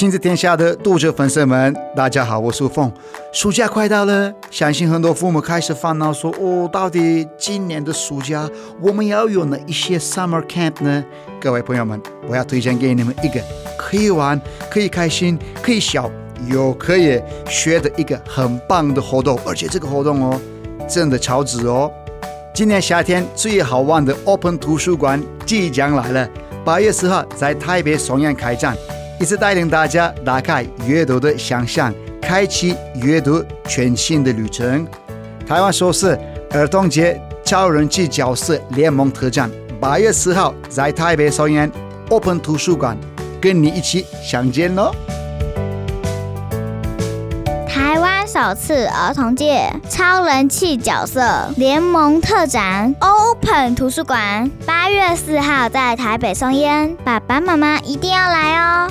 亲子天下的读者粉丝们，大家好，我是凤。暑假快到了，相信很多父母开始烦恼说：“哦，到底今年的暑假我们要有哪一些 summer camp 呢？”各位朋友们，我要推荐给你们一个可以玩、可以开心、可以笑又可以学的一个很棒的活动，而且这个活动哦，真的超值哦！今年夏天最好玩的 Open 图书馆即将来了，八月四号在台北松烟开站。一次带领大家打开阅读的想象，开启阅读全新的旅程。台湾首次儿童节超人气角色联盟特展，八月四号在台北松烟 Open 图书馆，跟你一起相见哦。台湾首次儿童节超人气角色联盟特展 Open 图书馆，八月四号在台北松烟，爸爸妈妈一定要来哦。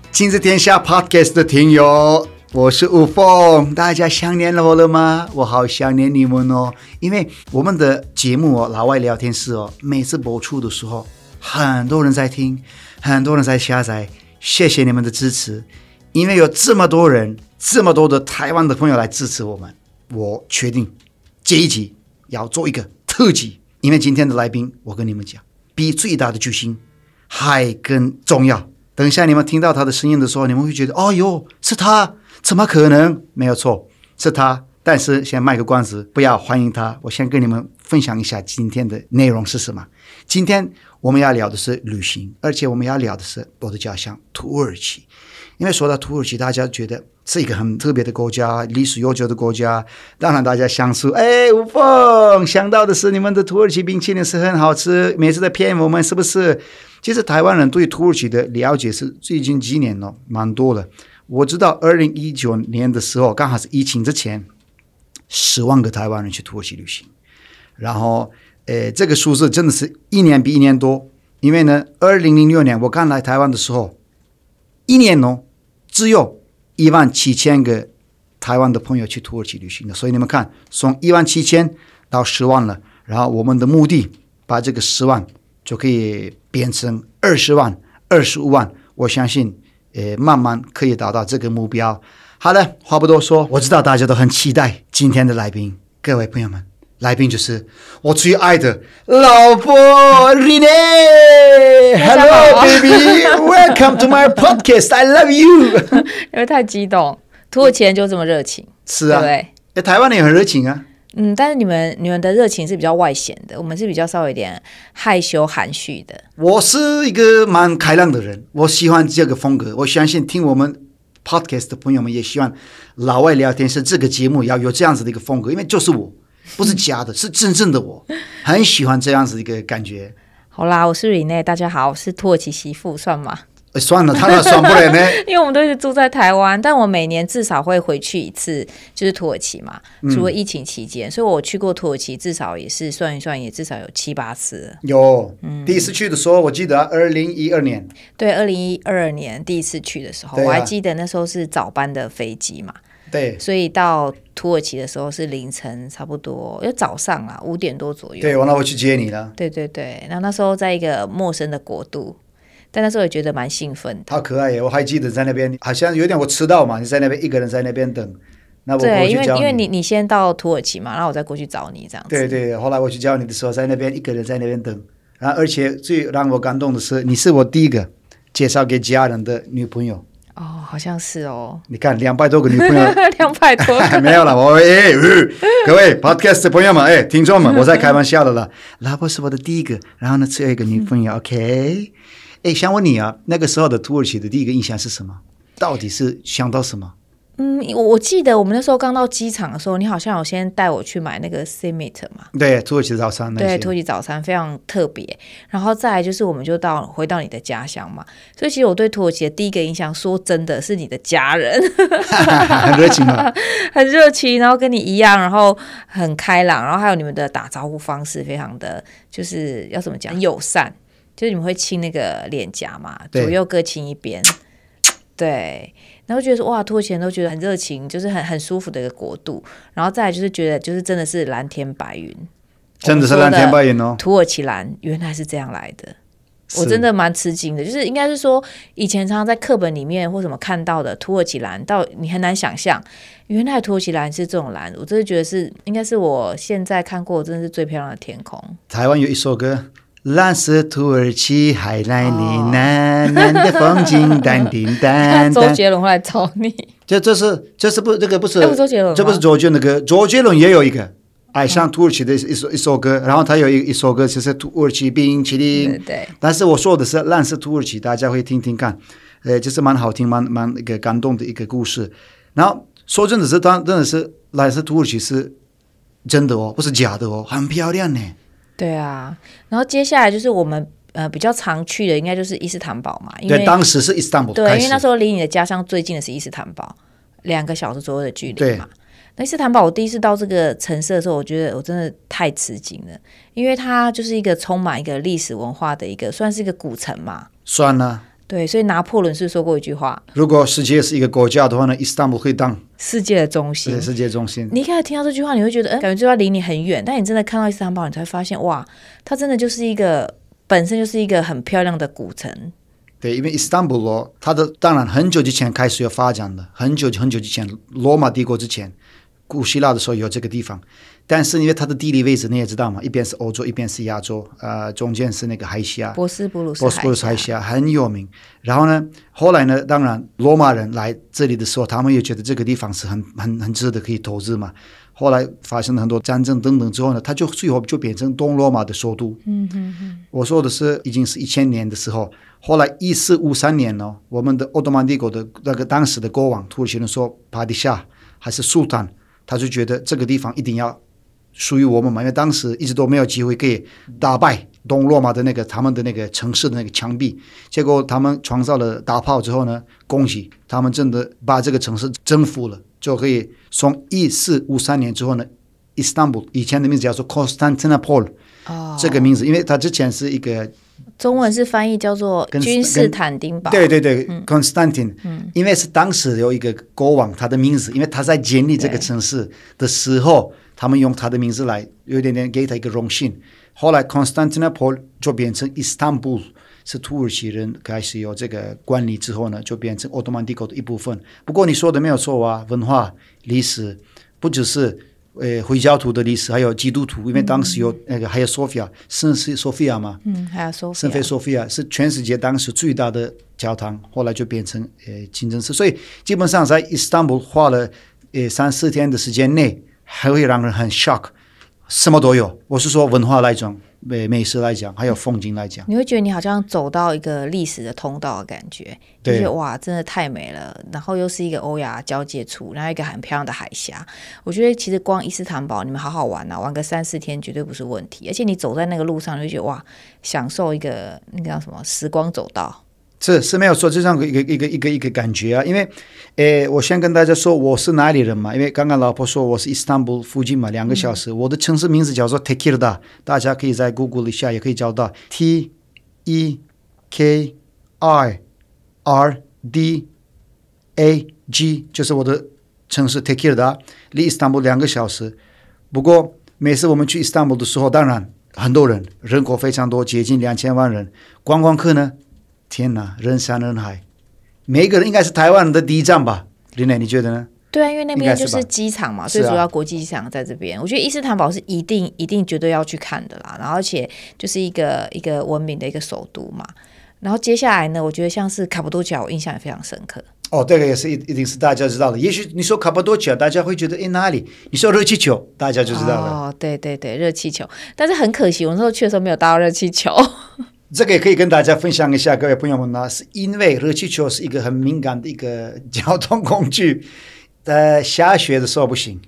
亲子天下 Podcast 的听友，我是吴峰，大家想念我了吗？我好想念你们哦，因为我们的节目哦，老外聊天室哦，每次播出的时候，很多人在听，很多人在下载，谢谢你们的支持，因为有这么多人，这么多的台湾的朋友来支持我们，我决定这一集要做一个特辑，因为今天的来宾，我跟你们讲，比最大的巨星还更重要。等一下，你们听到他的声音的时候，你们会觉得：“哦哟，是他？怎么可能？没有错，是他。”但是先卖个关子，不要欢迎他。我先跟你们分享一下今天的内容是什么。今天我们要聊的是旅行，而且我们要聊的是我的家乡土耳其。因为说到土耳其，大家觉得是一个很特别的国家，历史悠久的国家。当然，大家想说：“哎，吴峰，想到的是你们的土耳其冰淇淋是很好吃，每次在骗我们，是不是？”其实台湾人对土耳其的了解是最近几年哦，蛮多的。我知道二零一九年的时候，刚好是疫情之前，十万个台湾人去土耳其旅行。然后，呃，这个数字真的是一年比一年多。因为呢，二零零六年我刚来台湾的时候，一年哦，只有一万七千个台湾的朋友去土耳其旅行的。所以你们看，从一万七千到十万了。然后我们的目的，把这个十万。就可以变成二十万、二十五万，我相信，呃，慢慢可以达到这个目标。好的，话不多说，我知道大家都很期待今天的来宾。各位朋友们，来宾就是我最爱的老婆 Renee。Hello, baby. Welcome to my podcast. I love you. 因为太激动，土耳其人就这么热情。是啊，对，哎，台湾人也很热情啊。嗯，但是你们你们的热情是比较外显的，我们是比较稍微有点害羞含蓄的。我是一个蛮开朗的人，我喜欢这个风格。我相信听我们 podcast 的朋友们也希望老外聊天是这个节目要有这样子的一个风格，因为就是我，不是假的，是真正的我，很喜欢这样子的一个感觉。好啦，我是 Renee，大家好，我是土耳其媳妇，算吗？算了，他那算不了呢。因为我们都是住在台湾，但我每年至少会回去一次，就是土耳其嘛。除了疫情期间，嗯、所以我去过土耳其，至少也是算一算，也至少有七八次。有，嗯，第一次去的时候，我记得二零一二年。对，二零一二年第一次去的时候，啊、我还记得那时候是早班的飞机嘛。对。所以到土耳其的时候是凌晨，差不多要早上啊，五点多左右。对，完了我去接你了。对对对，然后那时候在一个陌生的国度。但那时候也觉得蛮兴奋的，好可爱耶！我还记得在那边，好像有点我迟到嘛，你在那边一个人在那边等，那我过对，因为因为你你先到土耳其嘛，然后我再过去找你这样子。对对，后来我去叫你的时候，在那边一个人在那边等，然后而且最让我感动的是，你是我第一个介绍给家人的女朋友。哦，好像是哦。你看两百多个女朋友，两百多个 没有了。我哎、呃，各位 Podcast 的朋友们，哎，听众们，我在开玩笑的了。老婆是我的第一个，然后呢，只有一个女朋友。OK，哎，想问你啊，那个时候的土耳其的第一个印象是什么？到底是想到什么？嗯，我我记得我们那时候刚到机场的时候，你好像有先带我去买那个 simit 嘛？对，土耳其早餐。对，土耳其早餐非常特别。然后再来就是，我们就到回到你的家乡嘛。所以其实我对土耳其的第一个印象，说真的是你的家人，很热情嘛，很热情，然后跟你一样，然后很开朗，然后还有你们的打招呼方式非常的，就是要怎么讲，很友善，就是你们会亲那个脸颊嘛，左右各亲一边，对。然后觉得说哇，土耳其人都觉得很热情，就是很很舒服的一个国度。然后再来就是觉得，就是真的是蓝天白云，真的是蓝天白云哦。土耳其蓝原来是这样来的，我真的蛮吃惊的。就是应该是说，以前常常在课本里面或什么看到的土耳其蓝，到你很难想象，原来土耳其蓝是这种蓝。我真的觉得是，应该是我现在看过真的是最漂亮的天空。台湾有一首歌。蓝色土耳其海蓝里蓝蓝的风景，淡定淡 淡。周杰伦会来找你。这这是这是不这个不是？这不是周杰伦，这不是周杰伦的歌。周杰伦也有一个爱上土耳其的一首一首歌，然后他有一一首歌就是土耳其冰淇淋。对对。但是我说的是蓝色土耳其，大家会听听看，呃，就是蛮好听，蛮蛮一个感动的一个故事。然后说真的是，当真的是蓝色土耳其是真的哦，不是假的哦，很漂亮呢。对啊，然后接下来就是我们呃比较常去的，应该就是伊斯坦堡嘛。因为对，当时是伊斯坦堡。对，因为那时候离你的家乡最近的是伊斯坦堡，两个小时左右的距离嘛。那伊斯坦堡，我第一次到这个城市的时候，我觉得我真的太吃惊了，因为它就是一个充满一个历史文化的一个，算是一个古城嘛。算了。对，所以拿破仑是说过一句话：如果世界是一个国家的话呢，伊斯坦布会当世界的中心。对，世界中心。你一开始听到这句话，你会觉得，嗯，感觉这句话离你很远。但你真的看到伊斯坦堡，你才会发现，哇，它真的就是一个本身就是一个很漂亮的古城。对，因为伊斯坦堡咯，它的当然很久之前开始有发展的，很久很久之前，罗马帝国之前，古希腊的时候有这个地方。但是因为它的地理位置你也知道嘛，一边是欧洲，一边是亚洲，呃，中间是那个海峡，博斯布鲁斯，博斯布鲁斯海峡很有名。然后呢，后来呢，当然罗马人来这里的时候，他们也觉得这个地方是很很很值得可以投资嘛。后来发生了很多战争等等之后呢，他就最后就变成东罗马的首都。嗯嗯嗯。我说的是已经是一千年的时候，后来一四五三年呢，我们的奥斯曼帝国的那个当时的国王土耳其人说帕迪夏还是苏丹，他就觉得这个地方一定要。属于我们嘛？因为当时一直都没有机会可以打败东罗马的那个他们的那个城市的那个墙壁，结果他们创造了大炮之后呢，恭喜他们真的把这个城市征服了，就可以从一四五三年之后呢，伊斯坦布以前的名字叫做 Constantinople，哦，这个名字，因为它之前是一个中文是翻译叫做君士坦丁堡，对对对，Constantine，嗯，因为是当时有一个国王，他的名字，因为他在建立这个城市的时候。他们用他的名字来有一点点给他一个荣幸。后来 Constantinople 就变成 Istanbul，是土耳其人开始有这个管理之后呢，就变成奥斯曼帝国的一部分。不过你说的没有错啊，文化历史不只是呃回教徒的历史，还有基督徒，因为当时有那个还有索菲亚圣菲亚嘛，嗯，还有索圣菲索菲亚是全世界当时最大的教堂，后来就变成呃清真寺。所以基本上在 Istanbul 花了呃三四天的时间内。还会让人很 shock，什么都有。我是说文化来讲，美美食来讲，还有风景来讲，你会觉得你好像走到一个历史的通道的感觉，对，觉得哇，真的太美了。然后又是一个欧亚交界处，然后一个很漂亮的海峡。我觉得其实光伊斯坦堡，你们好好玩呐、啊，玩个三四天绝对不是问题。而且你走在那个路上，你就觉得哇，享受一个那个叫什么时光走道。是是没有说这样一个一个一个一个感觉啊，因为，诶，我先跟大家说我是哪里人嘛，因为刚刚老婆说我是伊斯坦布附近嘛，两个小时，嗯、我的城市名字叫做 Tekirdağ，大家可以在 Google 一下，也可以找到 T E K I R D A G，就是我的城市 Tekirdağ，离伊斯坦布两个小时。不过每次我们去伊斯坦布的时候，当然很多人，人口非常多，接近两千万人，观光客呢。天哪，人山人海，每一个人应该是台湾人的第一站吧？林磊，你觉得呢？对啊，因为那边就是机场嘛，最主要国际机场在这边。啊、我觉得伊斯坦堡是一定一定绝对要去看的啦，然后而且就是一个一个文明的一个首都嘛。然后接下来呢，我觉得像是卡布多奇亚，我印象也非常深刻。哦，这个也是一一定是大家知道的。也许你说卡布多奇亚，大家会觉得诶哪里？你说热气球，大家就知道了。哦，对对对，热气球。但是很可惜，我那时候去的时候没有搭到热气球。这个也可以跟大家分享一下，各位朋友们呢，是因为热气球是一个很敏感的一个交通工具。在 下雪的时候不行，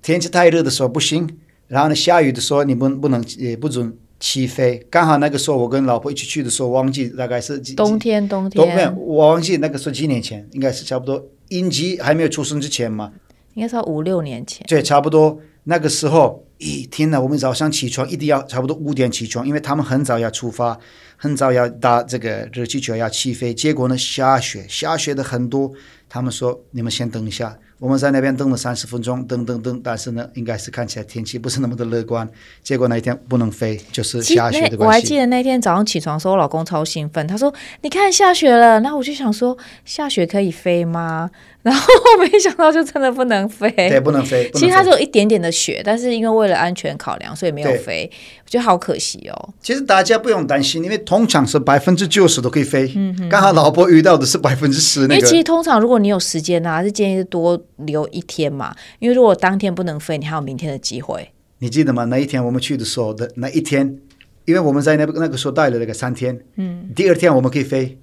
天气太热的时候不行，然后呢，下雨的时候你不不能也不准起飞。刚好那个时候我跟老婆一起去的时候，忘记大概是几冬天冬天，冬天我忘记那个是几年前，应该是差不多英吉还没有出生之前嘛，应该是五六年前。对，差不多那个时候，咦，天哪！我们早上起床一定要差不多五点起床，因为他们很早要出发，很早要搭这个热气球要起飞。结果呢，下雪，下雪的很多。他们说：“你们先等一下。”我们在那边等了三十分钟，等等等，但是呢，应该是看起来天气不是那么的乐观。结果那一天不能飞，就是下雪的关系。我还记得那天早上起床的时候，我老公超兴奋，他说：“你看下雪了。”那我就想说：“下雪可以飞吗？” 然后没想到就真的不能飞。对，不能飞。其实它只有一点点的雪，但是因为为了安全考量，所以没有飞。我觉得好可惜哦。其实大家不用担心，因为通常是百分之九十都可以飞。嗯哼。刚好老婆遇到的是百分之十那个。因为其实通常如果你有时间呢，还是建议多留一天嘛，因为如果当天不能飞，你还有明天的机会。你记得吗？那一天我们去的时候的那一天，因为我们在那那个时候待了那个三天，嗯，第二天我们可以飞，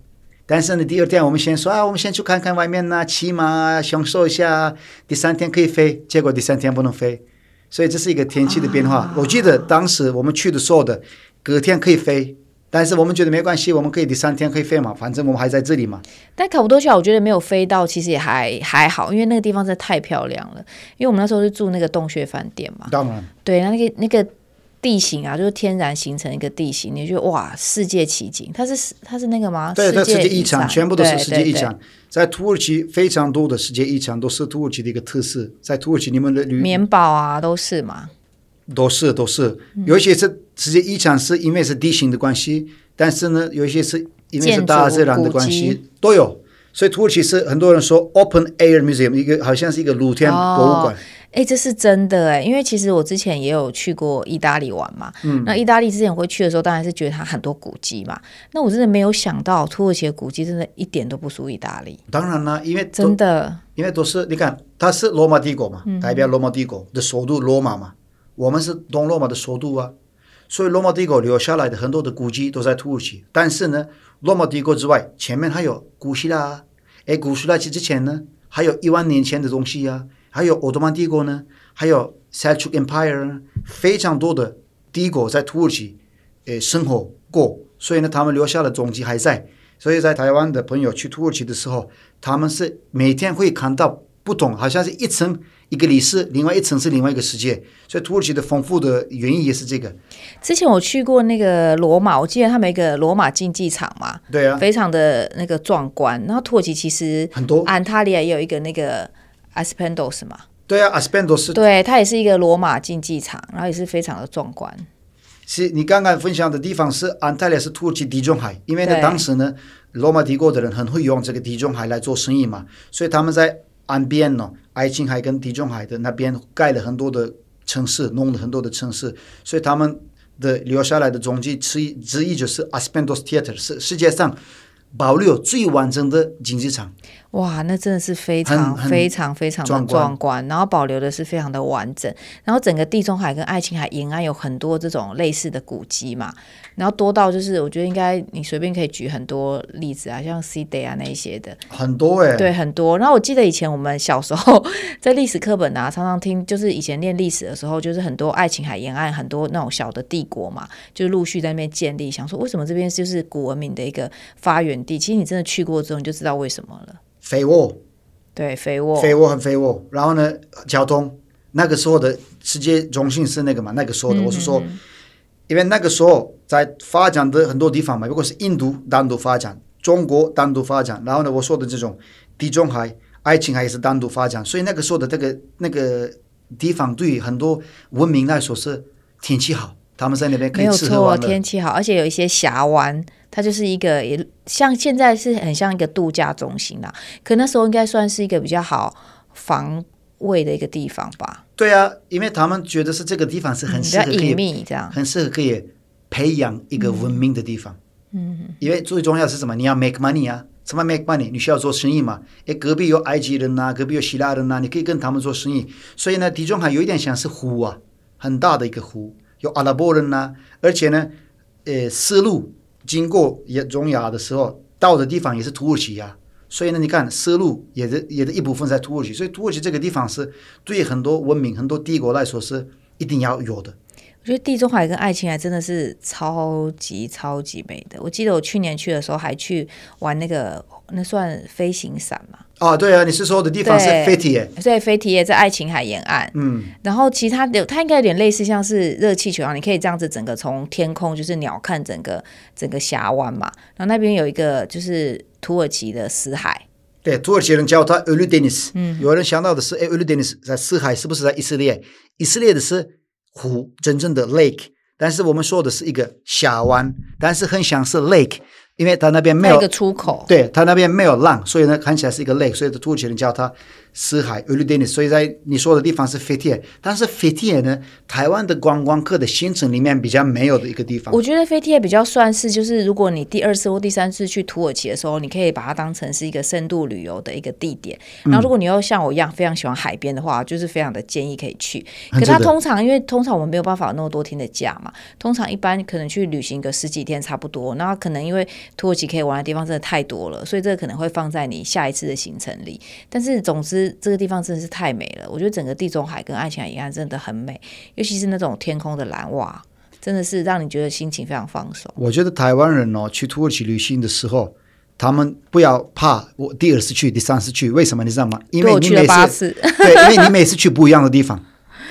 但是呢，第二天我们先说啊，我们先去看看外面呐，骑马啊享受一下。第三天可以飞，结果第三天不能飞，所以这是一个天气的变化。啊、我记得当时我们去的时候的隔天可以飞。但是我们觉得没关系，我们可以第三天可以飞嘛，反正我们还在这里嘛。但卡帕多奇亚，我觉得没有飞到，其实也还还好，因为那个地方真的太漂亮了。因为我们那时候是住那个洞穴饭店嘛，当然，对，那个那个地形啊，就是天然形成一个地形，你觉得哇，世界奇景，它是它是那个吗？对，它世界遗产，全部都是世界遗产。在土耳其非常多的世界遗产都是土耳其的一个特色，在土耳其你们的旅棉堡啊都是嘛。都是都是，有一些是世界遗产，是因为是地形的关系，但是呢，有一些是因为是大自然的关系，都有。所以土耳其是很多人说 open air museum，一个好像是一个露天博物馆。哎、哦，这是真的哎，因为其实我之前也有去过意大利玩嘛。嗯。那意大利之前会去的时候，当然是觉得它很多古迹嘛。那我真的没有想到，土耳其的古迹真的一点都不输意大利。当然了，因为真的，因为都是你看，它是罗马帝国嘛，代表罗马帝国的首都罗马嘛。我们是东罗马的首都啊，所以罗马帝国留下来的很多的古迹都在土耳其。但是呢，罗马帝国之外，前面还有古希腊，哎，古希腊之前呢，还有一万年前的东西啊，还有奥斯曼帝国呢，还有 Seljuk Empire，非常多的帝国在土耳其，诶，生活过，所以呢，他们留下的踪迹还在。所以在台湾的朋友去土耳其的时候，他们是每天会看到不同，好像是一层。一个里是另外一层是另外一个世界，所以土耳其的丰富的原因也是这个。之前我去过那个罗马，我记得他们一个罗马竞技场嘛，对啊，非常的那个壮观。然后土耳其其实很多，安塔利亚也有一个那个 Aspendos 嘛，对啊，Aspendos，对，它也是一个罗马竞技场，然后也是非常的壮观。是你刚刚分享的地方是安塔利亚是土耳其地中海，因为呢当时呢罗马帝国的人很会用这个地中海来做生意嘛，所以他们在。岸边呢，爱琴海跟地中海的那边盖了很多的城市，弄了很多的城市，所以他们的留下来的踪迹之一之一就是阿斯彭多斯剧院是世界上保留最完整的竞技场。哇，那真的是非常非常非常的壮观，壮观，然后保留的是非常的完整，然后整个地中海跟爱琴海沿岸有很多这种类似的古迹嘛，然后多到就是我觉得应该你随便可以举很多例子啊，像 C Day 啊那一些的，很多哎、欸，对，很多。然后我记得以前我们小时候 在历史课本啊，常常听，就是以前念历史的时候，就是很多爱琴海沿岸很多那种小的帝国嘛，就是陆续在那边建立，想说为什么这边就是古文明的一个发源地？其实你真的去过之后，你就知道为什么了。肥沃，对，肥沃，肥沃很肥沃。然后呢，交通。那个时候的世界中心是那个嘛？那个时候的，嗯、我是说，因为那个时候在发展的很多地方嘛，如果是印度单独发展，中国单独发展，然后呢，我说的这种地中海、爱琴海也是单独发展，所以那个时候的这个那个地方对于很多文明来说是天气好，他们在那边可以吃喝玩乐，没错，天气好，而且有一些峡湾。它就是一个也像现在是很像一个度假中心啦，可那时候应该算是一个比较好防卫的一个地方吧？对啊，因为他们觉得是这个地方是很适合隐秘这样，很适合可以培养一个文明的地方。嗯，因为最重要是什么？你要 make money 啊，什么 make money？你需要做生意嘛？诶，隔壁有埃及人呐、啊，隔壁有希腊人呐、啊，你可以跟他们做生意。所以呢，地中海有一点像是湖啊，很大的一个湖，有阿拉伯人呐、啊，而且呢，呃，丝路经过也中亚的时候，到的地方也是土耳其呀、啊。所以呢，你看丝路也是也的一部分在土耳其，所以土耳其这个地方是对很多文明、很多帝国来说是一定要有的。我觉得地中海跟爱琴海真的是超级超级美的。我记得我去年去的时候还去玩那个，那算飞行伞嘛？哦，对啊，你是说的地方是菲提耶？对，菲提耶在爱琴海沿岸。嗯，然后其他的它应该有点类似，像是热气球啊，你可以这样子整个从天空就是鸟瞰整个整个峡湾嘛。然后那边有一个就是土耳其的死海。对，土耳其人叫它 Ölüdeniz。嗯，有人想到的是，哎，Ölüdeniz 在死海是不是在以色列？以色列的是。湖，真正的 lake，但是我们说的是一个峡湾，但是很像是 lake，因为它那边没有一个出口，对，它那边没有浪，所以呢看起来是一个 lake，所以土耳其人叫它。死海所以在你说的地方是 Fethiye，但是 Fethiye 呢，台湾的观光客的行程里面比较没有的一个地方。我觉得 Fethiye 比较算是，就是如果你第二次或第三次去土耳其的时候，你可以把它当成是一个深度旅游的一个地点。然后，如果你又像我一样非常喜欢海边的话，就是非常的建议可以去。可是它通常，因为通常我们没有办法有那么多天的假嘛，通常一般可能去旅行个十几天差不多。那可能因为土耳其可以玩的地方真的太多了，所以这个可能会放在你下一次的行程里。但是总之，这个地方真的是太美了，我觉得整个地中海跟爱琴海沿岸真的很美，尤其是那种天空的蓝，哇，真的是让你觉得心情非常放松。我觉得台湾人哦，去土耳其旅行的时候，他们不要怕我第二次去、第三次去，为什么你知道吗？因为你每次对，因为你每次去不一样的地方，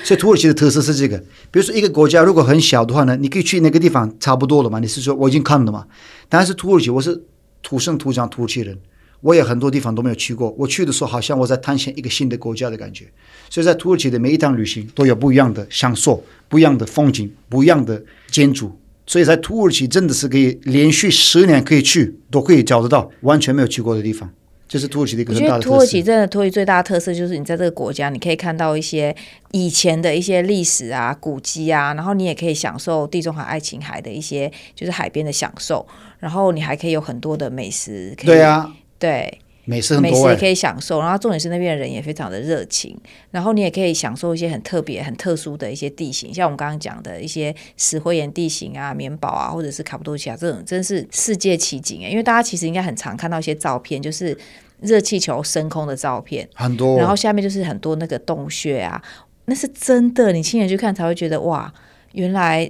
所以土耳其的特色是这个。比如说一个国家如果很小的话呢，你可以去那个地方差不多了嘛？你是说我已经看了嘛？但是土耳其，我是土生土长土耳其人。我也很多地方都没有去过，我去的时候好像我在探险一个新的国家的感觉。所以在土耳其的每一趟旅行都有不一样的享受，不一样的风景，不一样的建筑。所以在土耳其真的是可以连续十年可以去，都可以找得到完全没有去过的地方。这是土耳其的一个很大的特色。土耳其真的土耳其最大的特色就是你在这个国家，你可以看到一些以前的一些历史啊、古迹啊，然后你也可以享受地中海、爱琴海的一些就是海边的享受，然后你还可以有很多的美食。可以对啊。对，美食很多，美食也可以享受，然后重点是那边的人也非常的热情，然后你也可以享受一些很特别、很特殊的一些地形，像我们刚刚讲的一些石灰岩地形啊、棉堡啊，或者是卡布多奇亚这种，真是世界奇景哎！因为大家其实应该很常看到一些照片，就是热气球升空的照片，很多，然后下面就是很多那个洞穴啊，那是真的，你亲眼去看才会觉得哇，原来。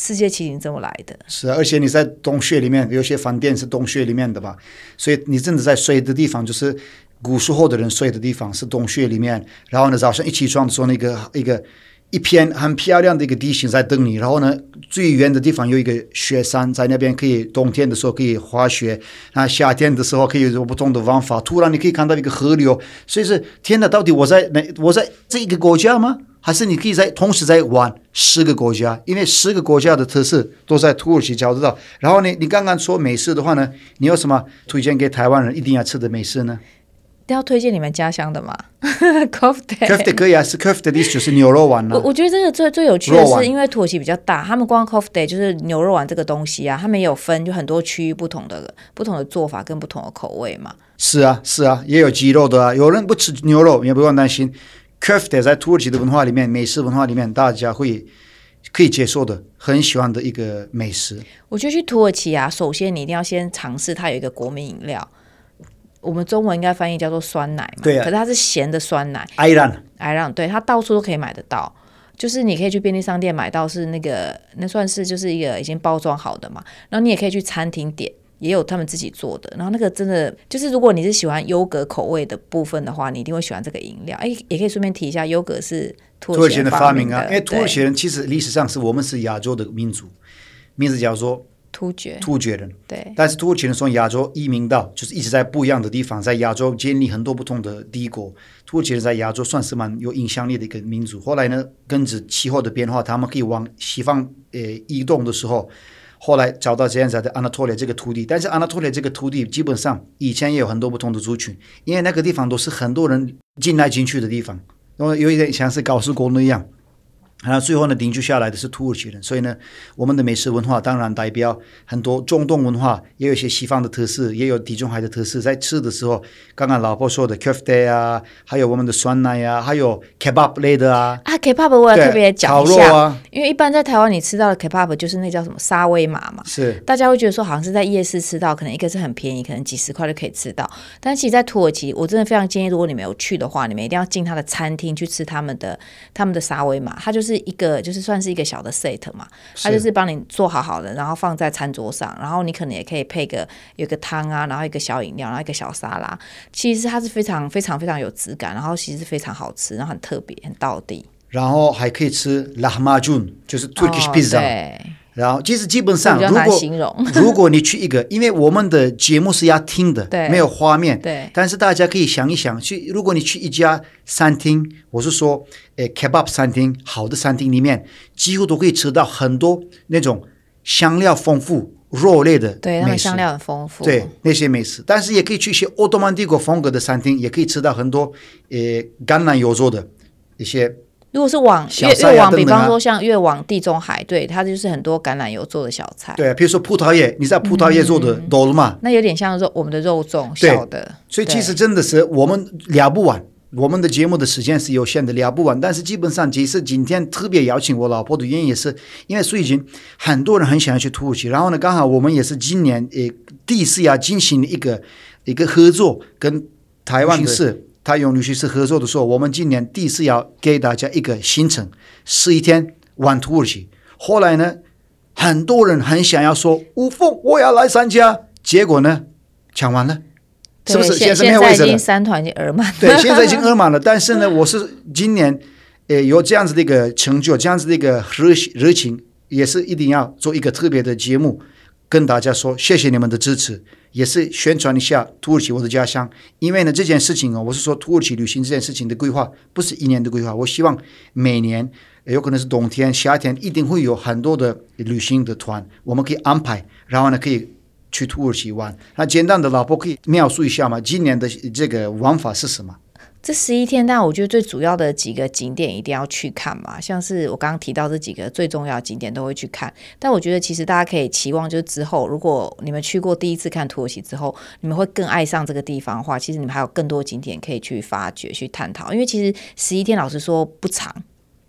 世界奇景这么来的，是，而且你在洞穴里面，有些饭店是洞穴里面的吧，所以你真的在睡的地方，就是古时候的人睡的地方是洞穴里面。然后呢，早上一起床的时候，那个一个一片很漂亮的一个地形在等你。然后呢，最远的地方有一个雪山在那边，可以冬天的时候可以滑雪，那夏天的时候可以有不同的玩法。突然你可以看到一个河流，所以是天哪，到底我在哪？我在这一个国家吗？还是你可以在同时在玩十个国家，因为十个国家的特色都在土耳其交得到。然后呢，你刚刚说美食的话呢，你有什么推荐给台湾人一定要吃的美食呢？要推荐你们家乡的吗？Kofte，Kofte 可以啊，是 Kofte 的意思就是牛肉丸呢、啊。我我觉得这个最最有趣的是，因为土耳其比较大，他们光 Kofte 就是牛肉丸这个东西啊，他们也有分就很多区域不同的不同的做法跟不同的口味嘛。是啊，是啊，也有鸡肉的啊。有人不吃牛肉，也不用担心。Köfte 在土耳其的文化里面，美食文化里面，大家会可以接受的，很喜欢的一个美食。我觉得去土耳其啊，首先你一定要先尝试它有一个国民饮料，我们中文应该翻译叫做酸奶嘛。对啊。可是它是咸的酸奶。Ayran，Ayran，对，它到处都可以买得到，就是你可以去便利商店买到，是那个那算是就是一个已经包装好的嘛。然后你也可以去餐厅点。也有他们自己做的，然后那个真的就是，如果你是喜欢优格口味的部分的话，你一定会喜欢这个饮料。哎，也可以顺便提一下，优格是土耳其人的发明啊。因为土耳其人其实历史上是我们是亚洲的民族，名字叫做突厥突厥人。对，但是土耳其人从亚洲移民到，就是一直在不一样的地方，在亚洲建立很多不同的帝国。土耳其人在亚洲算是蛮有影响力的一个民族。后来呢，跟着气候的变化，他们可以往西方呃移动的时候。后来找到这样子的安纳托利亚这个土地，但是安纳托利亚这个土地基本上以前也有很多不同的族群，因为那个地方都是很多人进来进去的地方，然后有一点像是高速公路一样。然后最后呢，定居下来的是土耳其人，所以呢，我们的美食文化当然代表很多中东文化，也有一些西方的特色，也有地中海的特色。在吃的时候，刚刚老婆说的 kofte 啊，还有我们的酸奶啊，还有 kebab 类的啊。啊，kebab 我也特别讲一下，啊、因为一般在台湾你吃到的 kebab 就是那叫什么沙威玛嘛，是大家会觉得说好像是在夜市吃到，可能一个是很便宜，可能几十块就可以吃到。但其实，在土耳其，我真的非常建议，如果你没有去的话，你们一定要进他的餐厅去吃他们的他们的沙威玛，它就是一个就是。算是一个小的 set 嘛，它就是帮你做好好的，然后放在餐桌上，然后你可能也可以配个有个汤啊，然后一个小饮料，然后一个小沙拉。其实它是非常非常非常有质感，然后其实非常好吃，然后很特别，很到底。然后还可以吃 lahmacun，就是 Turkish pizza。对。然后其实基本上，如果 如果你去一个，因为我们的节目是要听的，没有画面。对。但是大家可以想一想，去如果你去一家餐厅，我是说，诶，kebab 餐厅，好的餐厅里面，几乎都可以吃到很多那种香料丰富、肉类的美食。对，那香料很丰富。对，那些美食。但是也可以去一些奥斯曼帝国风格的餐厅，也可以吃到很多，诶，橄榄油做的一些。如果是往越越往，比方说像越往地中海，对，它就是很多橄榄油做的小菜。对，比如说葡萄叶，你知道葡萄叶做的多了嘛？那有点像肉，我们的肉粽小的。所以其实真的是我们聊不完，我们的节目的时间是有限的，聊不完。但是基本上，其实今天特别邀请我老婆的原因也是，因为最近很多人很想要去土耳其，然后呢，刚好我们也是今年呃第一次要进行一个一个合作，跟台湾是。他用旅行社合作的时候，我们今年第一次要给大家一个行程，十一天玩土耳其。后来呢，很多人很想要说吴凤，我要来参加。结果呢，抢完了，是不是？现在没有位置了。现在已经三团已经额满了。对，现在已经 额满了。但是呢，我是今年呃有这样子的一个成就，这样子的一个热热情，也是一定要做一个特别的节目，跟大家说谢谢你们的支持。也是宣传一下土耳其，我的家乡。因为呢，这件事情哦，我是说土耳其旅行这件事情的规划不是一年的规划。我希望每年有可能是冬天、夏天，一定会有很多的旅行的团，我们可以安排，然后呢可以去土耳其玩。那简单的，老婆可以描述一下吗？今年的这个玩法是什么？这十一天，但我觉得最主要的几个景点一定要去看嘛，像是我刚刚提到这几个最重要的景点都会去看。但我觉得其实大家可以期望，就是之后如果你们去过第一次看土耳其之后，你们会更爱上这个地方的话，其实你们还有更多景点可以去发掘、去探讨。因为其实十一天老实说不长。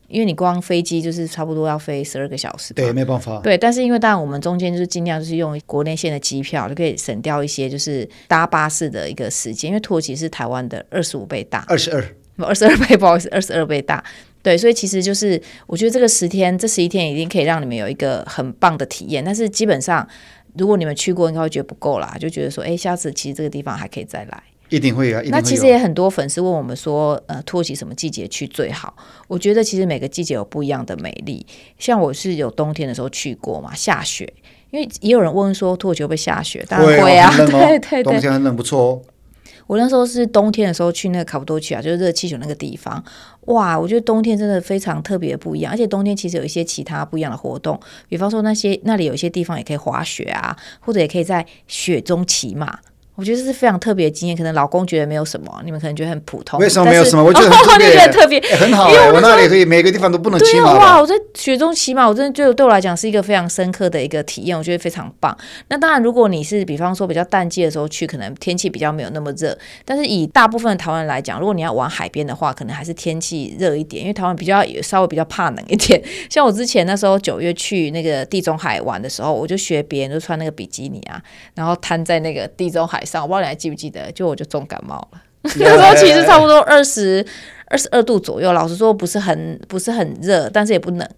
因为你光飞机就是差不多要飞十二个小时，对，没办法。对，但是因为当然我们中间就是尽量就是用国内线的机票，就可以省掉一些就是搭巴士的一个时间。因为土耳其是台湾的二十五倍大，二十二，二十二倍，不好意思，二十二倍大。对，所以其实就是我觉得这个十天，这十一天一定可以让你们有一个很棒的体验。但是基本上，如果你们去过，应该会觉得不够啦，就觉得说，哎，下次其实这个地方还可以再来。一定会啊！那其实也很多粉丝问我们说，呃，土耳其什么季节去最好？我觉得其实每个季节有不一样的美丽。像我是有冬天的时候去过嘛，下雪。因为也有人问说土耳其会不会下雪？当然会啊，对对对，冬天很冷不错哦。我那时候是冬天的时候去那个卡布多奇亚，就是热气球那个地方。哇，我觉得冬天真的非常特别不一样，而且冬天其实有一些其他不一样的活动，比方说那些那里有一些地方也可以滑雪啊，或者也可以在雪中骑马。我觉得这是非常特别的经验，可能老公觉得没有什么，你们可能觉得很普通。为什么没有什么？我觉得很特 别，特别、欸、很好、欸。因为我，我那里可以每个地方都不能骑马。哇！我在雪中骑马，我真的觉得对我来讲是一个非常深刻的一个体验，我觉得非常棒。那当然，如果你是比方说比较淡季的时候去，可能天气比较没有那么热。但是以大部分的台湾人来讲，如果你要玩海边的话，可能还是天气热一点，因为台湾比较稍微比较怕冷一点。像我之前那时候九月去那个地中海玩的时候，我就学别人就穿那个比基尼啊，然后摊在那个地中海上，我不知道你还记不记得。就我就重感冒了，那时候其实差不多二十二十二度左右，老实说不是很不是很热，但是也不冷。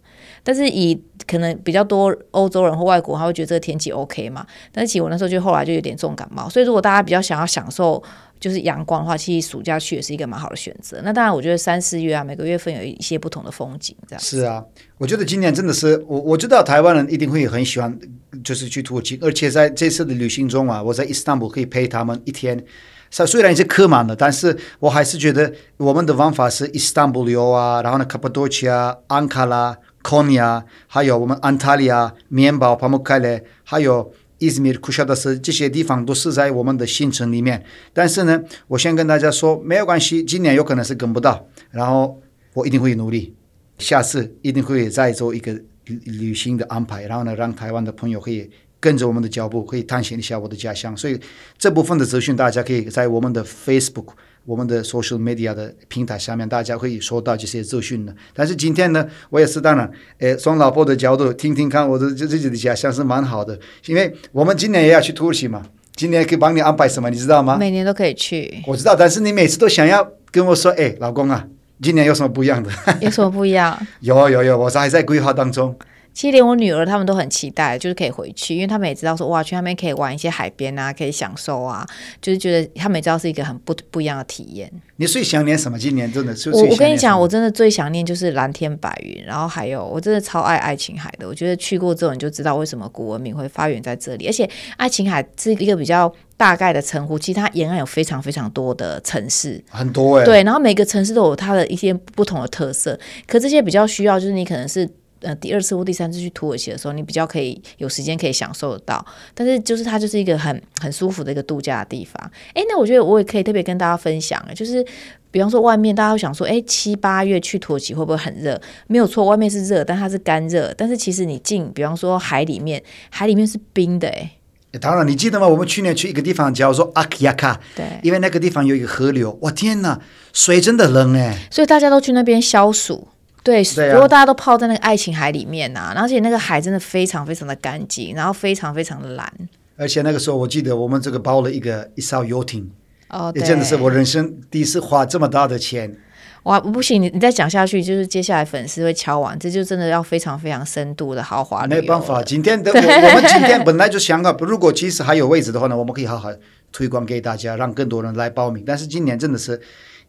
但是以可能比较多欧洲人或外国，他会觉得这个天气 OK 嘛。但是其实我那时候就后来就有点重感冒，所以如果大家比较想要享受就是阳光的话，其实暑假去也是一个蛮好的选择。那当然，我觉得三四月啊，每个月份有一些不同的风景，这样是啊。我觉得今年真的是我我知道台湾人一定会很喜欢，就是去土耳其，而且在这次的旅行中啊，我在伊斯坦布可以陪他们一天。虽然已经客满了，但是我还是觉得我们的玩法是伊斯坦布尔游啊，然后呢，卡帕多奇亚、安卡拉。Konya，还有我们安塔利亚、棉堡、帕姆开勒，还有伊兹密尔、库夏德斯这些地方都是在我们的行程里面。但是呢，我先跟大家说，没有关系，今年有可能是跟不到，然后我一定会努力，下次一定会再做一个旅行的安排，然后呢，让台湾的朋友可以跟着我们的脚步，可以探险一下我的家乡。所以这部分的资讯，大家可以在我们的 Facebook。我们的 social media 的平台下面，大家会收到这些资讯的。但是今天呢，我也是当然，诶，从老婆的角度听听看，我的自己的家乡是蛮好的，因为我们今年也要去土耳其嘛。今年可以帮你安排什么，你知道吗？每年都可以去。我知道，但是你每次都想要跟我说，诶，老公啊，今年有什么不一样的？有什么不一样？有有有，我是还在规划当中。其实连我女儿他们都很期待，就是可以回去，因为他们也知道说哇，去那边可以玩一些海边啊，可以享受啊，就是觉得他们也知道是一个很不不一样的体验。你最想念什么？今年真的是我我跟你讲，我真的最想念就是蓝天白云，然后还有我真的超爱爱琴海的。我觉得去过之后你就知道为什么古文明会发源在这里，而且爱琴海是一个比较大概的称呼，其实它沿岸有非常非常多的城市，很多哎、欸，对，然后每个城市都有它的一些不同的特色，可这些比较需要就是你可能是。呃，第二次或第三次去土耳其的时候，你比较可以有时间可以享受得到。但是就是它就是一个很很舒服的一个度假的地方。诶，那我觉得我也可以特别跟大家分享，就是比方说外面大家会想说，诶，七八月去土耳其会不会很热？没有错，外面是热，但它是干热。但是其实你进，比方说海里面，海里面是冰的。诶，当然你记得吗？我们去年去一个地方叫做阿克亚卡，对，因为那个地方有一个河流，哇天哪，水真的冷诶，所以大家都去那边消暑。对，如果大家都泡在那个爱琴海里面呐、啊，而且那个海真的非常非常的干净，然后非常非常的蓝。而且那个时候我记得我们这个包了一个一艘游艇，哦，也真的是我人生第一次花这么大的钱。哇，不行，你你再讲下去，就是接下来粉丝会敲完，这就真的要非常非常深度的豪华。没办法，今天的我 我们今天本来就想啊，如果其实还有位置的话呢，我们可以好好推广给大家，让更多人来报名。但是今年真的是。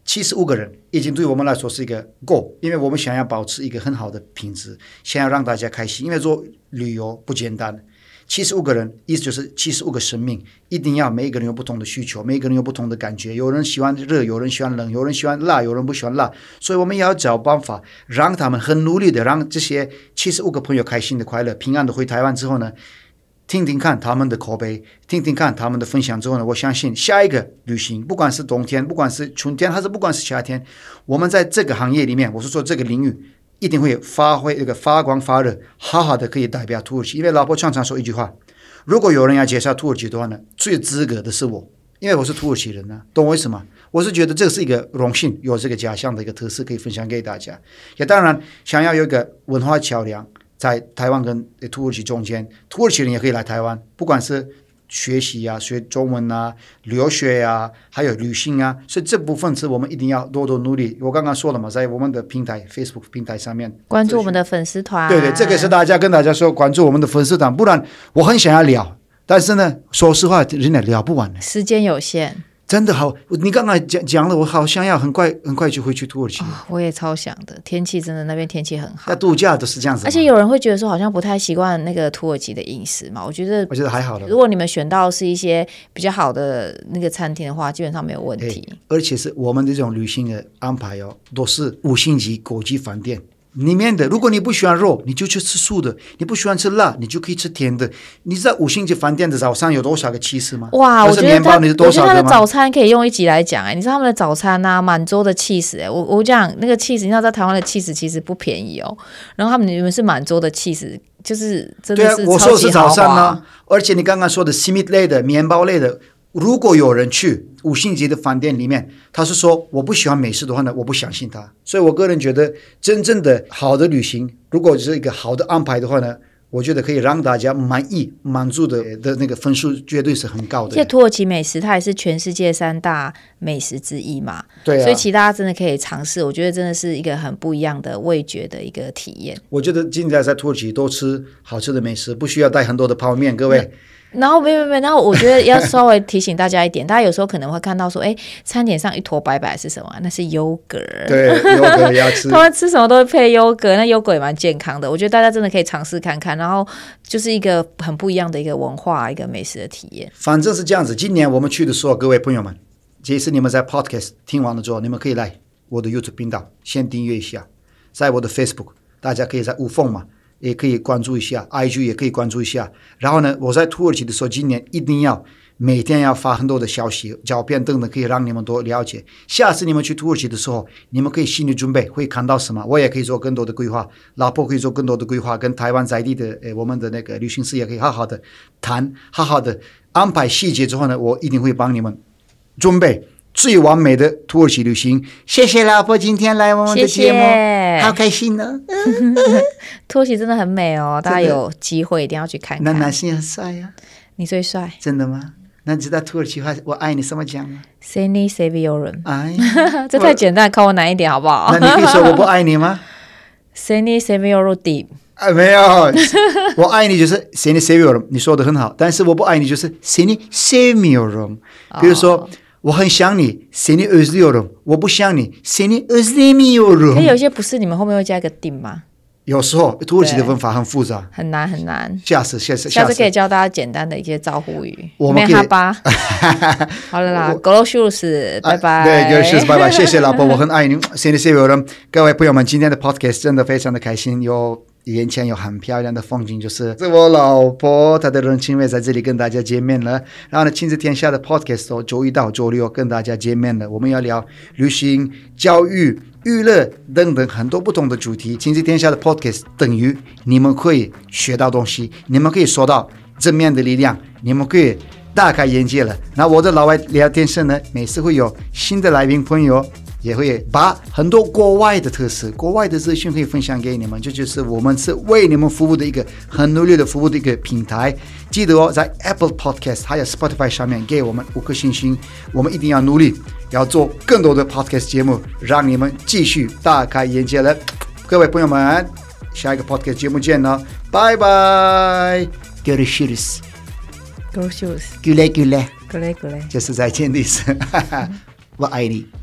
七十五个人已经对我们来说是一个够，因为我们想要保持一个很好的品质，想要让大家开心。因为做旅游不简单，七十五个人意思就是七十五个生命，一定要每一个人有不同的需求，每一个人有不同的感觉。有人喜欢热，有人喜欢冷，有人喜欢辣，有人不喜欢辣，所以我们也要找办法让他们很努力的让这些七十五个朋友开心的、快乐、平安的回台湾之后呢，听听看他们的口碑，听听看他们的分享之后呢，我相信下一个旅行，不管是冬天，不管是春天，还是不管是夏天，我们在这个行业里面，我是说这个领域，一定会发挥这个发光发热，好好的可以代表土耳其。因为老婆常常说一句话：如果有人要介绍土耳其的话呢，最资格的是我，因为我是土耳其人呢、懂我意思吗？我是觉得这是一个荣幸，有这个家乡的一个特色可以分享给大家。也当然想要有一个文化桥梁。在台湾跟土耳其中间，土耳其人也可以来台湾，不管是学习啊、学中文啊、留学啊，还有旅行啊，所以这部分是我们一定要多多努力。我刚刚说了嘛，在我们的平台 Facebook 平台上面关注我们的粉丝团，对对，这个是大家跟大家说关注我们的粉丝团，不然我很想要聊，但是呢，说实话，真的聊不完，时间有限。真的好，你刚才讲讲了，我好想要很快很快就回去土耳其。哦，我也超想的，天气真的那边天气很好。那度假都是这样子。而且有人会觉得说，好像不太习惯那个土耳其的饮食嘛。我觉得，我觉得还好了。如果你们选到是一些比较好的那个餐厅的话，基本上没有问题。而且是我们这种旅行的安排哦，都是五星级国际饭店。里面的，如果你不喜欢肉，你就去吃素的；你不喜欢吃辣，你就可以吃甜的。你知道五星级饭店的早餐有多少个起司吗？哇，我觉得他，你是多少？我觉得他的早餐可以用一集来讲哎。你知道他们的早餐啊，满桌的起司哎，我我讲那个起司，你知道在台湾的起司其实不便宜哦。然后他们你们是满桌的起司，就是真的是。对啊，我说的是早餐呢，啊，而且你刚刚说的西米类的面包类的。如果有人去五星级的饭店里面，他是说我不喜欢美食的话呢，我不相信他。所以我个人觉得，真正的好的旅行，如果是一个好的安排的话呢，我觉得可以让大家满意、满足的的那个分数绝对是很高的。这土耳其美食它也是全世界三大美食之一嘛，对啊，所以其他真的可以尝试。我觉得真的是一个很不一样的味觉的一个体验。我觉得现在在土耳其多吃好吃的美食，不需要带很多的泡面，各位。然后没没没，然后我觉得要稍微提醒大家一点，大家有时候可能会看到说，哎，餐点上一坨白白是什么？那是优格。对，优格要吃。他们吃什么都会配优格，那优格也蛮健康的。我觉得大家真的可以尝试看看，然后就是一个很不一样的一个文化，一个美食的体验。反正是这样子，今年我们去的时候，各位朋友们，这次你们在 Podcast 听完了之后，你们可以来我的 YouTube 频道先订阅一下，在我的 Facebook 大家可以在无缝嘛，也可以关注一下，IG 也可以关注一下。然后呢，我在土耳其的时候，今年一定要。每天要发很多的消息、照片等等，可以让你们多了解。下次你们去土耳其的时候，你们可以心理准备会看到什么。我也可以做更多的规划，老婆可以做更多的规划，跟台湾在地的诶，我们的那个旅行社也可以好好的谈，好好的安排细节之后呢，我一定会帮你们准备最完美的土耳其旅行。谢谢老婆今天来我们的节目，谢谢好开心呢、哦。土耳其真的很美哦，大家有机会一定要去看看。那男性很帅呀、啊，你最帅，真的吗？那你知道土耳其话“我爱你”怎么讲吗？Seni seviyorum。哎，这太简单，靠我难一点好不好？那你可以说“我不爱你”吗？Seni seviyorum deep。啊，没有，我爱你就是 Seni seviyorum，你说的很好。但是我不爱你就是 Seni sevmiyorum。比如说，我很想你，Seni özlüyorum，我不想你，Seni özlemiyorum。可有些不是，你们后面会加一个 deep 吗？有时候土耳其的文法很复杂，很难很难。下次下次下次可以教大家简单的一些招呼语。我们哈巴。好了啦，Görüşürüz，拜拜。对，Görüşürüz，拜拜。谢谢老婆，我很爱你。谢谢所有人，各位朋友们，今天的 Podcast 真的非常的开心，有眼前有很漂亮的风景，就是是我老婆，她的人情味在这里跟大家见面了。然后呢，亲子天下的 Podcast 周一到周六跟大家见面了，我们要聊旅行、教育。娱乐等等很多不同的主题，亲子天下的 Podcast 等于你们可以学到东西，你们可以收到正面的力量，你们可以大开眼界了。那我的老外聊天室呢，每次会有新的来宾朋友，也会把很多国外的特色、国外的资讯可以分享给你们。这就，就是我们是为你们服务的一个很努力的服务的一个平台。记得哦，在 Apple Podcast 还有 Spotify 上面给我们五颗星星，我们一定要努力。要做更多的 podcast 节目，让你们继续大开眼界了。各位朋友们，下一个 podcast 节目见了，拜拜。Görüşürüz，Görüşürüz，güle güle，güle güle，就是再见的意思。我爱你。